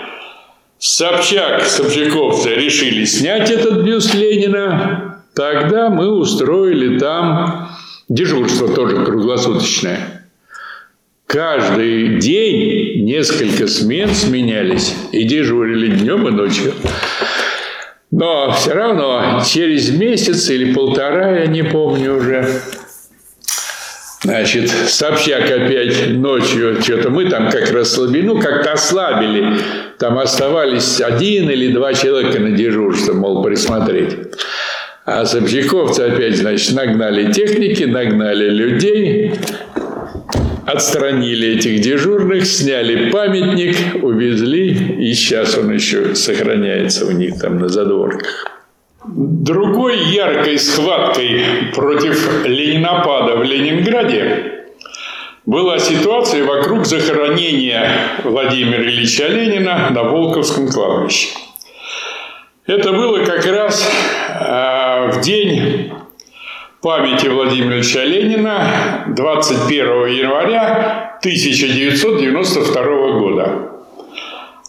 Собчак, собчаковцы решили снять этот бюст Ленина Тогда мы устроили там дежурство тоже круглосуточное. Каждый день несколько смен сменялись и дежурили днем и ночью. Но все равно через месяц или полтора, я не помню уже, Значит, Собчак опять ночью, что-то мы там как расслабину, как-то ослабили. Там оставались один или два человека на дежурство, мол, присмотреть. А собчаковцы опять, значит, нагнали техники, нагнали людей, отстранили этих дежурных, сняли памятник, увезли, и сейчас он еще сохраняется у них там на задворках. Другой яркой схваткой против ленинопада в Ленинграде была ситуация вокруг захоронения Владимира Ильича Ленина на Волковском кладбище. Это было как раз э, в день памяти Владимира Ильича Ленина 21 января 1992 года.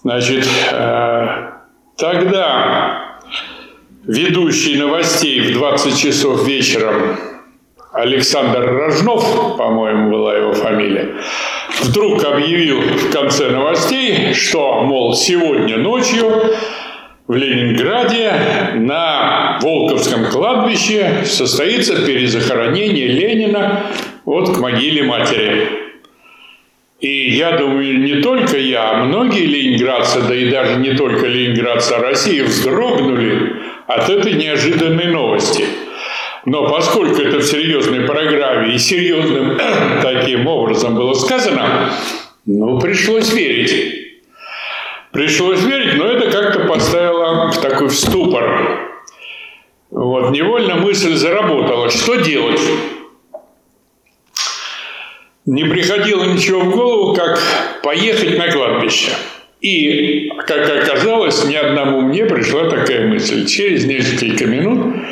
Значит, э, тогда ведущий новостей в 20 часов вечером Александр Рожнов, по-моему, была его фамилия, вдруг объявил в конце новостей, что, мол, сегодня ночью в Ленинграде на Волковском кладбище состоится перезахоронение Ленина вот к могиле матери. И я думаю, не только я, а многие ленинградцы, да и даже не только ленинградцы, а России вздрогнули от этой неожиданной новости. Но поскольку это в серьезной программе и серьезным <clears throat> таким образом было сказано, ну, пришлось верить. Пришлось верить, но это как-то поставило в такой ступор. Вот, невольно мысль заработала. Что делать? Не приходило ничего в голову, как поехать на кладбище – и, как оказалось, ни одному мне пришла такая мысль. Через несколько минут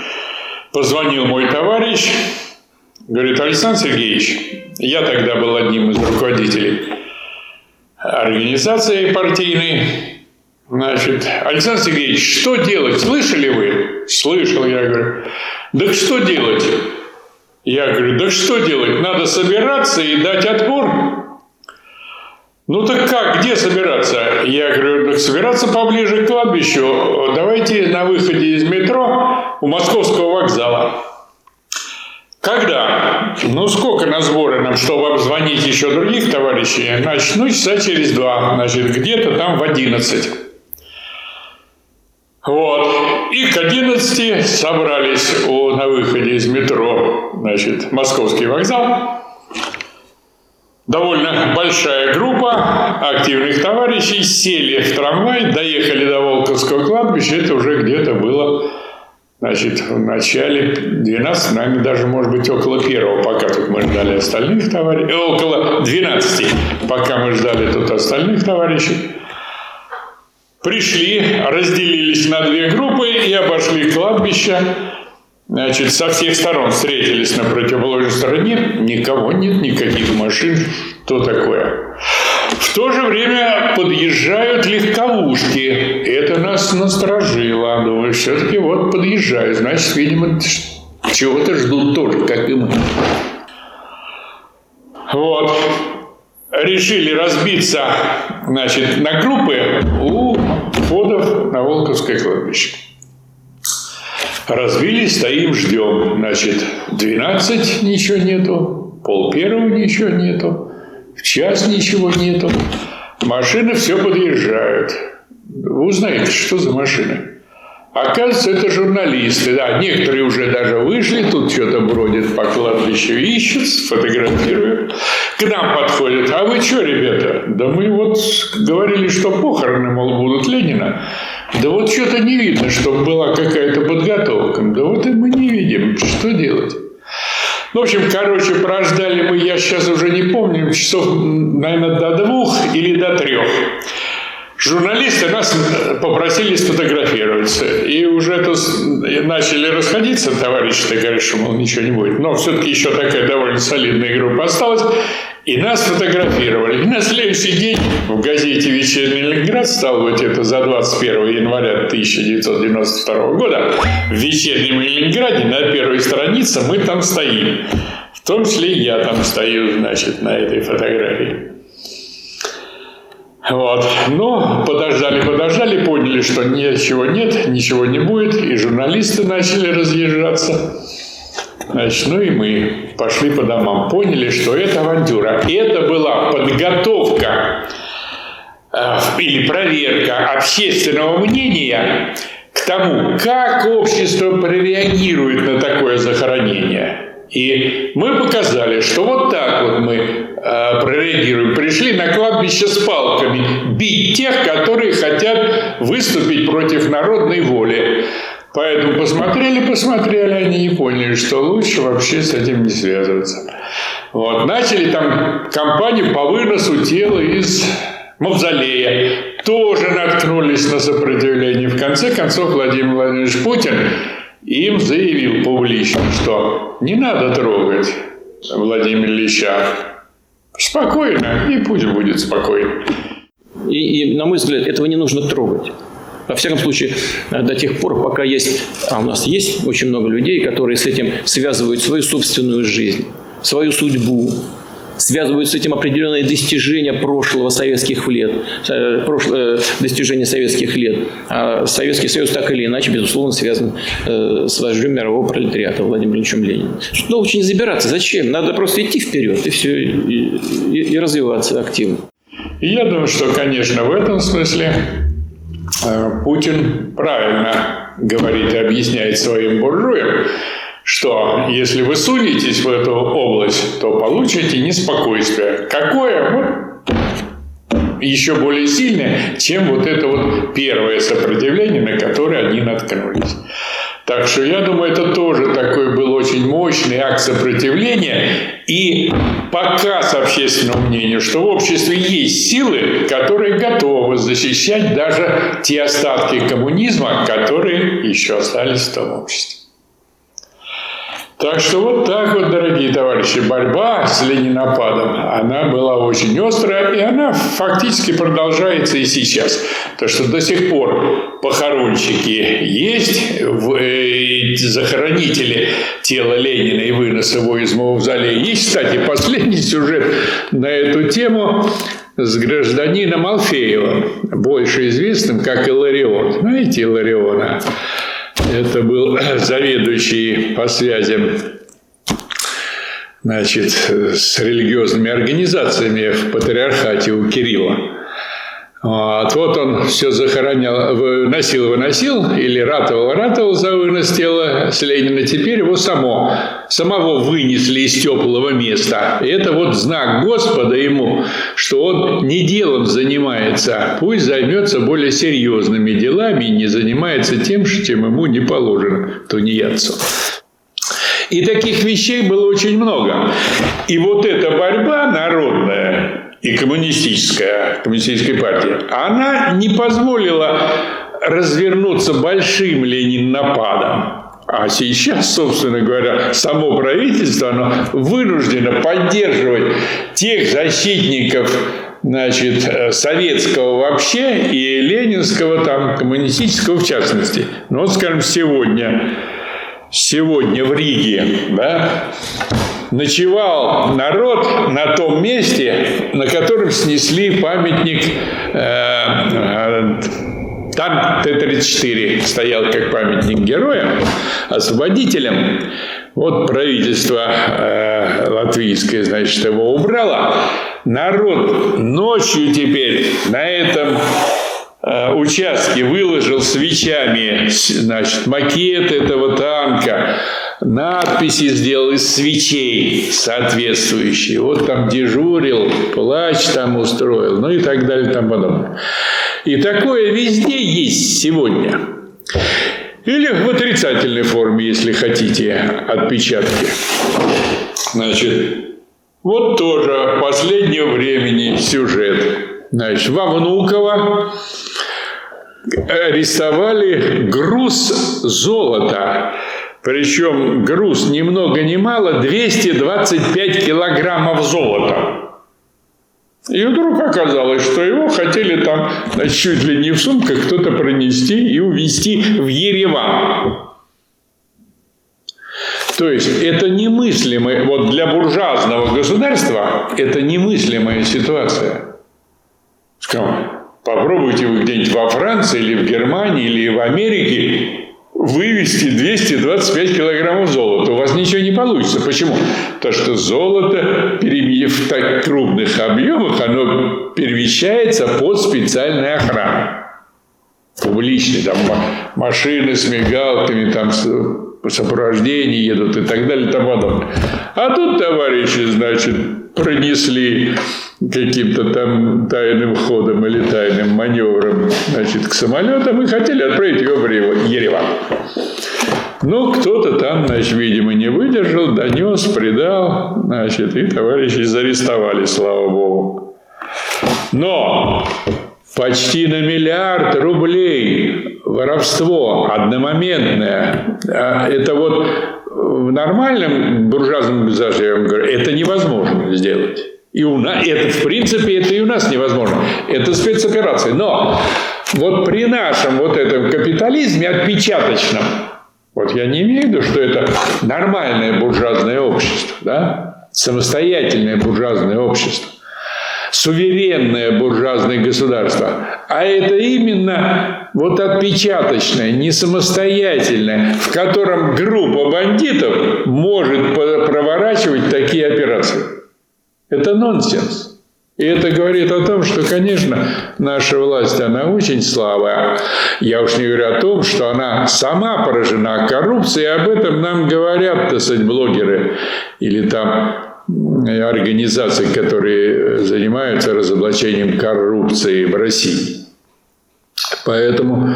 позвонил мой товарищ, говорит, Александр Сергеевич, я тогда был одним из руководителей организации партийной, Значит, Александр Сергеевич, что делать? Слышали вы? Слышал, я говорю. Да что делать? Я говорю, да что делать? Надо собираться и дать отпор. Ну так как, где собираться? Я говорю, так собираться поближе к кладбищу. Давайте на выходе из метро у московского вокзала. Когда? Ну, сколько на сборы нам, чтобы обзвонить еще других товарищей? Значит, ну, часа через два. Значит, где-то там в одиннадцать. Вот. И к одиннадцати собрались у, на выходе из метро, значит, московский вокзал довольно большая группа активных товарищей сели в трамвай, доехали до Волковского кладбища, это уже где-то было Значит, в начале 12, нами даже, может быть, около первого, пока тут мы ждали остальных товарищей, э, около 12, пока мы ждали тут остальных товарищей. Пришли, разделились на две группы и обошли кладбище. Значит, со всех сторон встретились на противоположной стороне. Никого нет, никаких машин. Что такое? В то же время подъезжают легковушки. Это нас насторожило. Думаю, все-таки вот подъезжают. Значит, видимо, чего-то ждут тоже, как и мы. Вот. Решили разбиться значит, на группы у входов на Волковское кладбище. Разбились, стоим, ждем. Значит, 12 ничего нету, пол первого ничего нету, в час ничего нету. Машины все подъезжают. Вы узнаете, что за машины. Оказывается, это журналисты. Да, некоторые уже даже вышли, тут что-то бродят по кладбищу, ищут, фотографируют. К нам подходят. А вы что, ребята? Да мы вот говорили, что похороны, мол, будут Ленина. Да вот что-то не видно, чтобы была какая-то подготовка. Да вот и мы не видим. Что делать? Ну, в общем, короче, прождали мы, я сейчас уже не помню, часов, наверное, до двух или до трех. Журналисты нас попросили сфотографироваться. И уже тут начали расходиться товарищи, ты говоришь, что, мол, ничего не будет. Но все-таки еще такая довольно солидная группа осталась. И нас фотографировали. И на следующий день в газете «Вечерний Ленинград» стало быть это за 21 января 1992 года в «Вечернем Ленинграде» на первой странице мы там стоим. В том числе я там стою, значит, на этой фотографии. Вот. Но подождали, подождали, поняли, что ничего нет, ничего не будет, и журналисты начали разъезжаться. Значит, ну и мы пошли по домам, поняли, что это авантюра. Это была подготовка э, или проверка общественного мнения к тому, как общество прореагирует на такое захоронение. И мы показали, что вот так вот мы э, прореагируем. Пришли на кладбище с палками бить тех, которые хотят выступить против народной воли. Поэтому посмотрели, посмотрели, они не поняли, что лучше вообще с этим не связываться. Вот. Начали там кампанию по выносу тела из мавзолея. Тоже наткнулись на сопротивление. В конце концов Владимир Владимирович Путин им заявил публично, что не надо трогать Владимира Ильича. Спокойно, и пусть будет спокойно. И, и, на мой взгляд, этого не нужно трогать. Во всяком случае, до тех пор, пока есть, а у нас есть очень много людей, которые с этим связывают свою собственную жизнь, свою судьбу, связывают с этим определенные достижения прошлого советских лет, э, э, достижения советских лет. А Советский Союз так или иначе, безусловно, связан э, с вождем мирового пролетариата Владимиром Ильичем Лениным. Что очень забираться? Зачем? Надо просто идти вперед и все, и, и, и развиваться активно. Я думаю, что, конечно, в этом смысле Путин правильно говорит и объясняет своим буржуям, что если вы сунетесь в эту область, то получите неспокойствие. Какое? Еще более сильное, чем вот это вот первое сопротивление, на которое они наткнулись. Так что я думаю, это тоже такой был очень мощный акт сопротивления и показ общественному мнению, что в обществе есть силы, которые готовы защищать даже те остатки коммунизма, которые еще остались в том обществе. Так что вот так вот, дорогие товарищи, борьба с ленинопадом, она была очень острая, и она фактически продолжается и сейчас. То, что до сих пор похоронщики есть, э, захоронители тела Ленина и вынос его из мавзолея. Есть, кстати, последний сюжет на эту тему с гражданином Алфеевым, больше известным как Иларион. Знаете Илариона? Это был <clears throat> заведующий по связям значит, с религиозными организациями в патриархате у Кирилла. Вот, вот он все захоронял, выносил, выносил, или ратовал, ратовал за вынос тела с Ленина. Теперь его само, самого вынесли из теплого места. И это вот знак Господа ему, что он не делом занимается, пусть займется более серьезными делами и не занимается тем, чем ему не положено тунеядцу. И таких вещей было очень много. И вот эта борьба народная, и коммунистическая, коммунистическая партия, она не позволила развернуться большим Ленин-нападом. А сейчас, собственно говоря, само правительство оно вынуждено поддерживать тех защитников значит, советского вообще и ленинского, там, коммунистического в частности. Ну, вот, скажем, сегодня, сегодня в Риге, да, ночевал народ на том месте, на котором снесли памятник э, танк Т-34 стоял как памятник героям, освободителям. Вот правительство э, латвийское, значит, его убрало. Народ ночью теперь на этом э, участке выложил свечами значит, макет этого танка, надписи сделал из свечей соответствующие. Вот там дежурил, плач там устроил, ну и так далее и тому подобное. И такое везде есть сегодня. Или в отрицательной форме, если хотите, отпечатки. Значит, вот тоже последнего времени сюжет. Значит, во Внуково арестовали груз золота причем груз ни много ни мало 225 килограммов золота. И вдруг оказалось, что его хотели там значит, чуть ли не в сумках кто-то пронести и увезти в Ереван. То есть это немыслимое, вот для буржуазного государства это немыслимая ситуация. Попробуйте вы где-нибудь во Франции или в Германии или в Америке вывести 225 килограммов золота. У вас ничего не получится. Почему? Потому что золото в так крупных объемах, оно перемещается под специальной охраной. Публичной. Там машины с мигалками, там сопровождение едут и так далее и тому подобное. А тут товарищи, значит, пронесли каким-то там тайным ходом или тайным маневром значит, к самолетам и хотели отправить его в Ереван. Ну, кто-то там, значит, видимо, не выдержал, донес, предал, значит, и товарищи зарестовали, слава богу. Но почти на миллиард рублей воровство одномоментное. А это вот в нормальном буржуазном пейзаже, я вам говорю, это невозможно сделать. И у нас, это, в принципе, это и у нас невозможно. Это спецоперации. Но вот при нашем вот этом капитализме отпечаточном, вот я не имею в виду, что это нормальное буржуазное общество, да? самостоятельное буржуазное общество суверенное буржуазное государство, а это именно вот отпечаточное, не самостоятельное, в котором группа бандитов может проворачивать такие операции. Это нонсенс. И это говорит о том, что, конечно, наша власть, она очень слабая. Я уж не говорю о том, что она сама поражена коррупцией, об этом нам говорят, так сказать, блогеры или там организаций, которые занимаются разоблачением коррупции в России. Поэтому,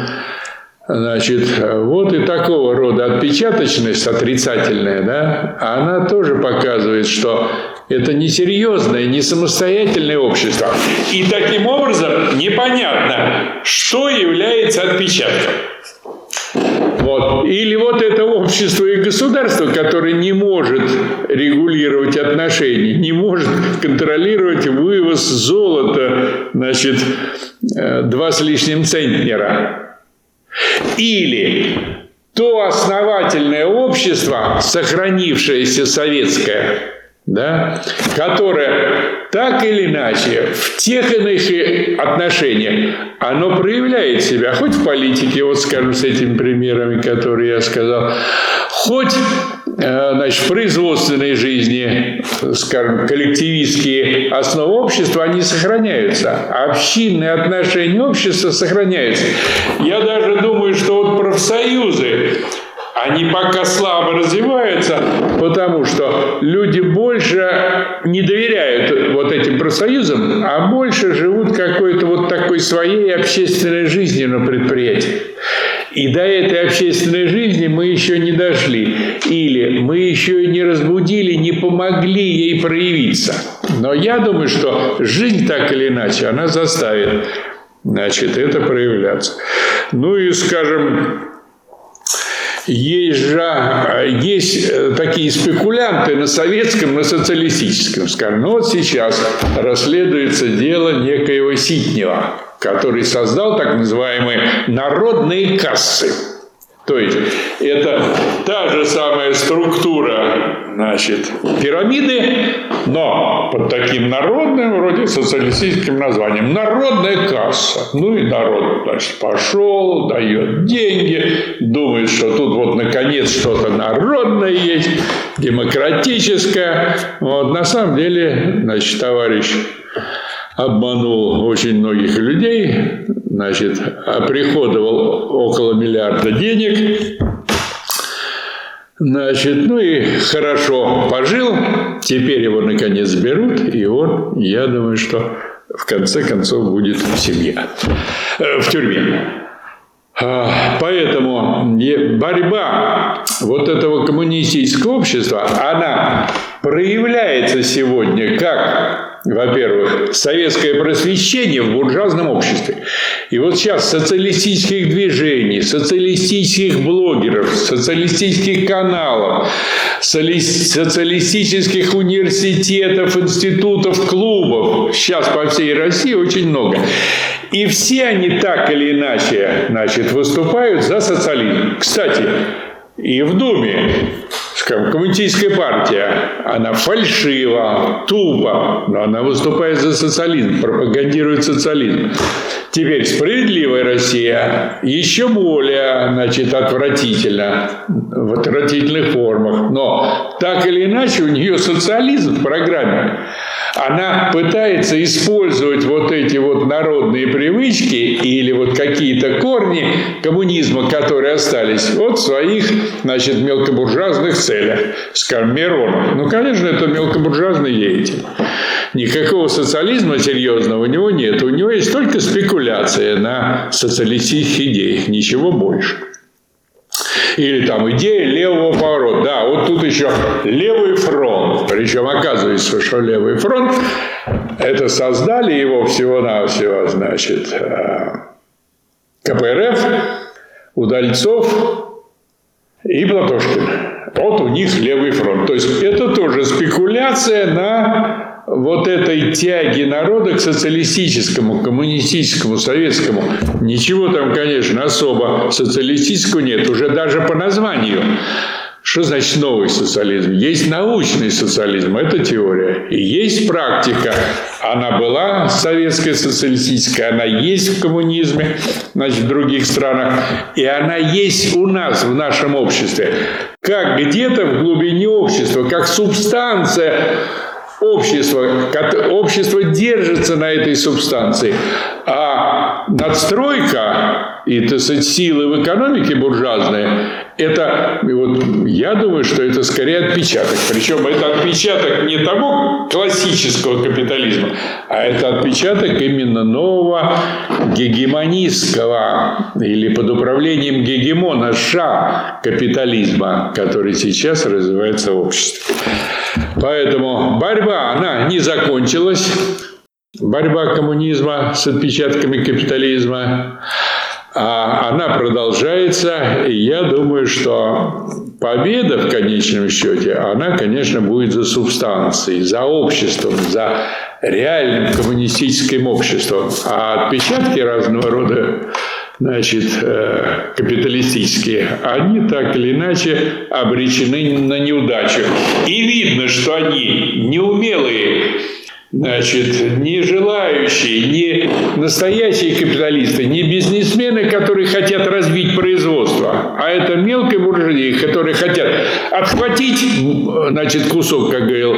значит, вот и такого рода отпечаточность отрицательная, да, она тоже показывает, что это несерьезное, не самостоятельное общество. И таким образом непонятно, что является отпечатком. Вот. Или вот это общество и государство, которое не может регулировать отношения, не может контролировать вывоз золота, значит, э, два с лишним центнера. Или то основательное общество, сохранившееся советское, да, которое так или иначе в тех иных отношениях оно проявляет себя, хоть в политике, вот скажем, с этими примерами, которые я сказал, хоть э, значит, в производственной жизни, скажем, коллективистские основы общества, они сохраняются. Общинные отношения общества сохраняются. Я даже думаю, что вот профсоюзы, они пока слабо развиваются, потому что люди больше не доверяют вот этим профсоюзам, а больше живут какой-то вот такой своей общественной жизнью на предприятии. И до этой общественной жизни мы еще не дошли. Или мы еще не разбудили, не помогли ей проявиться. Но я думаю, что жизнь так или иначе, она заставит значит, это проявляться. Ну и, скажем, есть же есть э, такие спекулянты на советском, на социалистическом, скажем. Ну вот сейчас расследуется дело некоего Ситнева, который создал так называемые народные кассы. То есть это та же самая структура значит, пирамиды, но под таким народным, вроде социалистическим названием. Народная касса. Ну и народ, значит, пошел, дает деньги, думает, что тут вот наконец что-то народное есть, демократическое. Вот, на самом деле, значит, товарищ обманул очень многих людей, значит, оприходовал около миллиарда денег, Значит, ну и хорошо пожил, теперь его наконец берут, и он, я думаю, что в конце концов будет в семье, э, в тюрьме. А, поэтому борьба вот этого коммунистического общества, она проявляется сегодня как во-первых, советское просвещение в буржуазном обществе. И вот сейчас социалистических движений, социалистических блогеров, социалистических каналов, социалистических университетов, институтов, клубов, сейчас по всей России очень много. И все они так или иначе значит, выступают за социализм. Кстати, и в Думе скажем, коммунистическая партия, она фальшива, тупо, но она выступает за социализм, пропагандирует социализм. Теперь справедливая Россия еще более, значит, отвратительна, в отвратительных формах. Но так или иначе у нее социализм в программе. Она пытается использовать вот эти вот народные привычки или вот какие-то корни коммунизма, которые остались, вот в своих, значит, мелкобуржуазных целях. Скажем, Миронов. Ну, конечно, это мелкобуржуазный деятель. Никакого социализма серьезного у него нет. У него есть только спекуляция на социалистических идеях, ничего больше. Или там идея левого поворота. Да, вот тут еще левый фронт. Причем оказывается, что левый фронт это создали его всего-навсего, значит, э, КПРФ, Удальцов и Платошкин. Вот у них левый фронт. То есть это тоже спекуляция на вот этой тяги народа к социалистическому, коммунистическому, советскому. Ничего там, конечно, особо социалистического нет, уже даже по названию. Что значит новый социализм? Есть научный социализм, это теория. И есть практика. Она была советская социалистическая, она есть в коммунизме, значит, в других странах. И она есть у нас, в нашем обществе. Как где-то в глубине общества, как субстанция общество, общество держится на этой субстанции, а надстройка и, так сказать, силы в экономике буржуазные, это, вот, я думаю, что это скорее отпечаток. Причем это отпечаток не того классического капитализма, а это отпечаток именно нового гегемонистского или под управлением гегемона США капитализма, который сейчас развивается в обществе. Поэтому борьба, она не закончилась. Борьба коммунизма с отпечатками капитализма. А она продолжается, и я думаю, что победа в конечном счете, она, конечно, будет за субстанцией, за обществом, за реальным коммунистическим обществом. А отпечатки разного рода значит, э, капиталистические, они так или иначе обречены на неудачу. И видно, что они неумелые, значит, не желающие, не настоящие капиталисты, не бизнесмены, которые хотят развить производство, а это мелкие буржуазии, которые хотят отхватить, значит, кусок, как говорил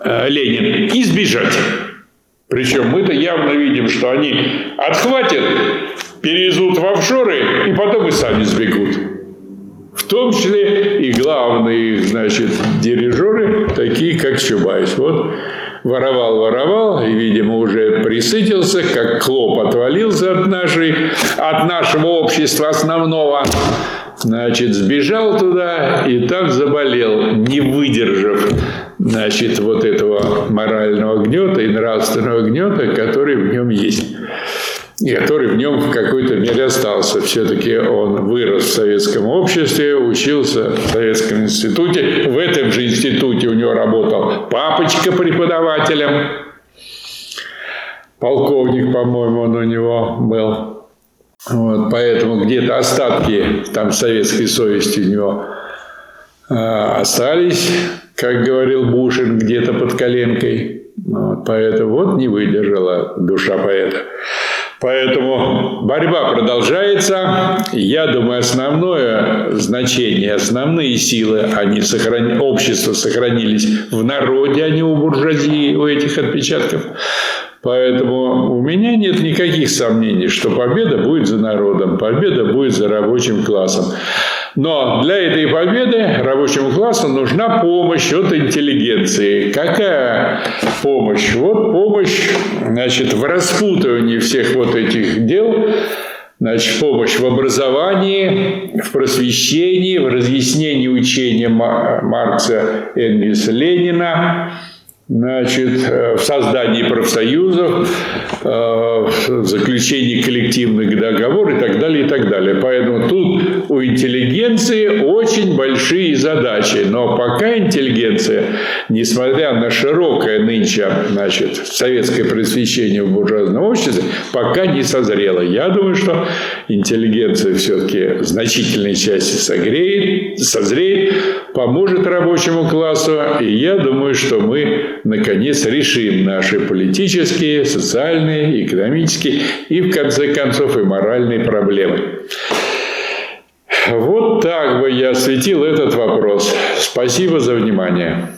э, Ленин, и сбежать. Причем мы-то явно видим, что они отхватят, перевезут в офшоры и потом и сами сбегут. В том числе и главные, значит, дирижеры, такие как Чубайс. Вот воровал, воровал, и, видимо, уже присытился, как клоп отвалился от, нашей, от нашего общества основного. Значит, сбежал туда и там заболел, не выдержав, значит, вот этого морального гнета и нравственного гнета, который в нем есть и который в нем в какой-то мере остался. Все-таки он вырос в советском обществе, учился в советском институте. В этом же институте у него работал папочка преподавателем. Полковник, по-моему, он у него был. Вот, поэтому где-то остатки там советской совести у него э, остались, как говорил Бушин, где-то под коленкой. Вот, поэтому вот не выдержала душа поэта. Поэтому борьба продолжается. Я думаю, основное значение, основные силы, они сохран... общества сохранились в народе, а не у буржуазии, у этих отпечатков. Поэтому у меня нет никаких сомнений, что победа будет за народом, победа будет за рабочим классом. Но для этой победы рабочему классу нужна помощь от интеллигенции. Какая помощь? Вот помощь значит, в распутывании всех вот этих дел, значит, помощь в образовании, в просвещении, в разъяснении учения Маркса, Энгельса, Ленина, значит, э, в создании профсоюзов, э, в заключении коллективных договоров и так далее, и так далее. Поэтому тут у интеллигенции очень большие задачи. Но пока интеллигенция, несмотря на широкое нынче значит, советское просвещение в буржуазном обществе, пока не созрела. Я думаю, что интеллигенция все-таки в значительной части согреет, созреет, поможет рабочему классу. И я думаю, что мы, наконец, решим наши политические, социальные, экономические и, в конце концов, и моральные проблемы. Вот так бы я осветил этот вопрос. Спасибо за внимание.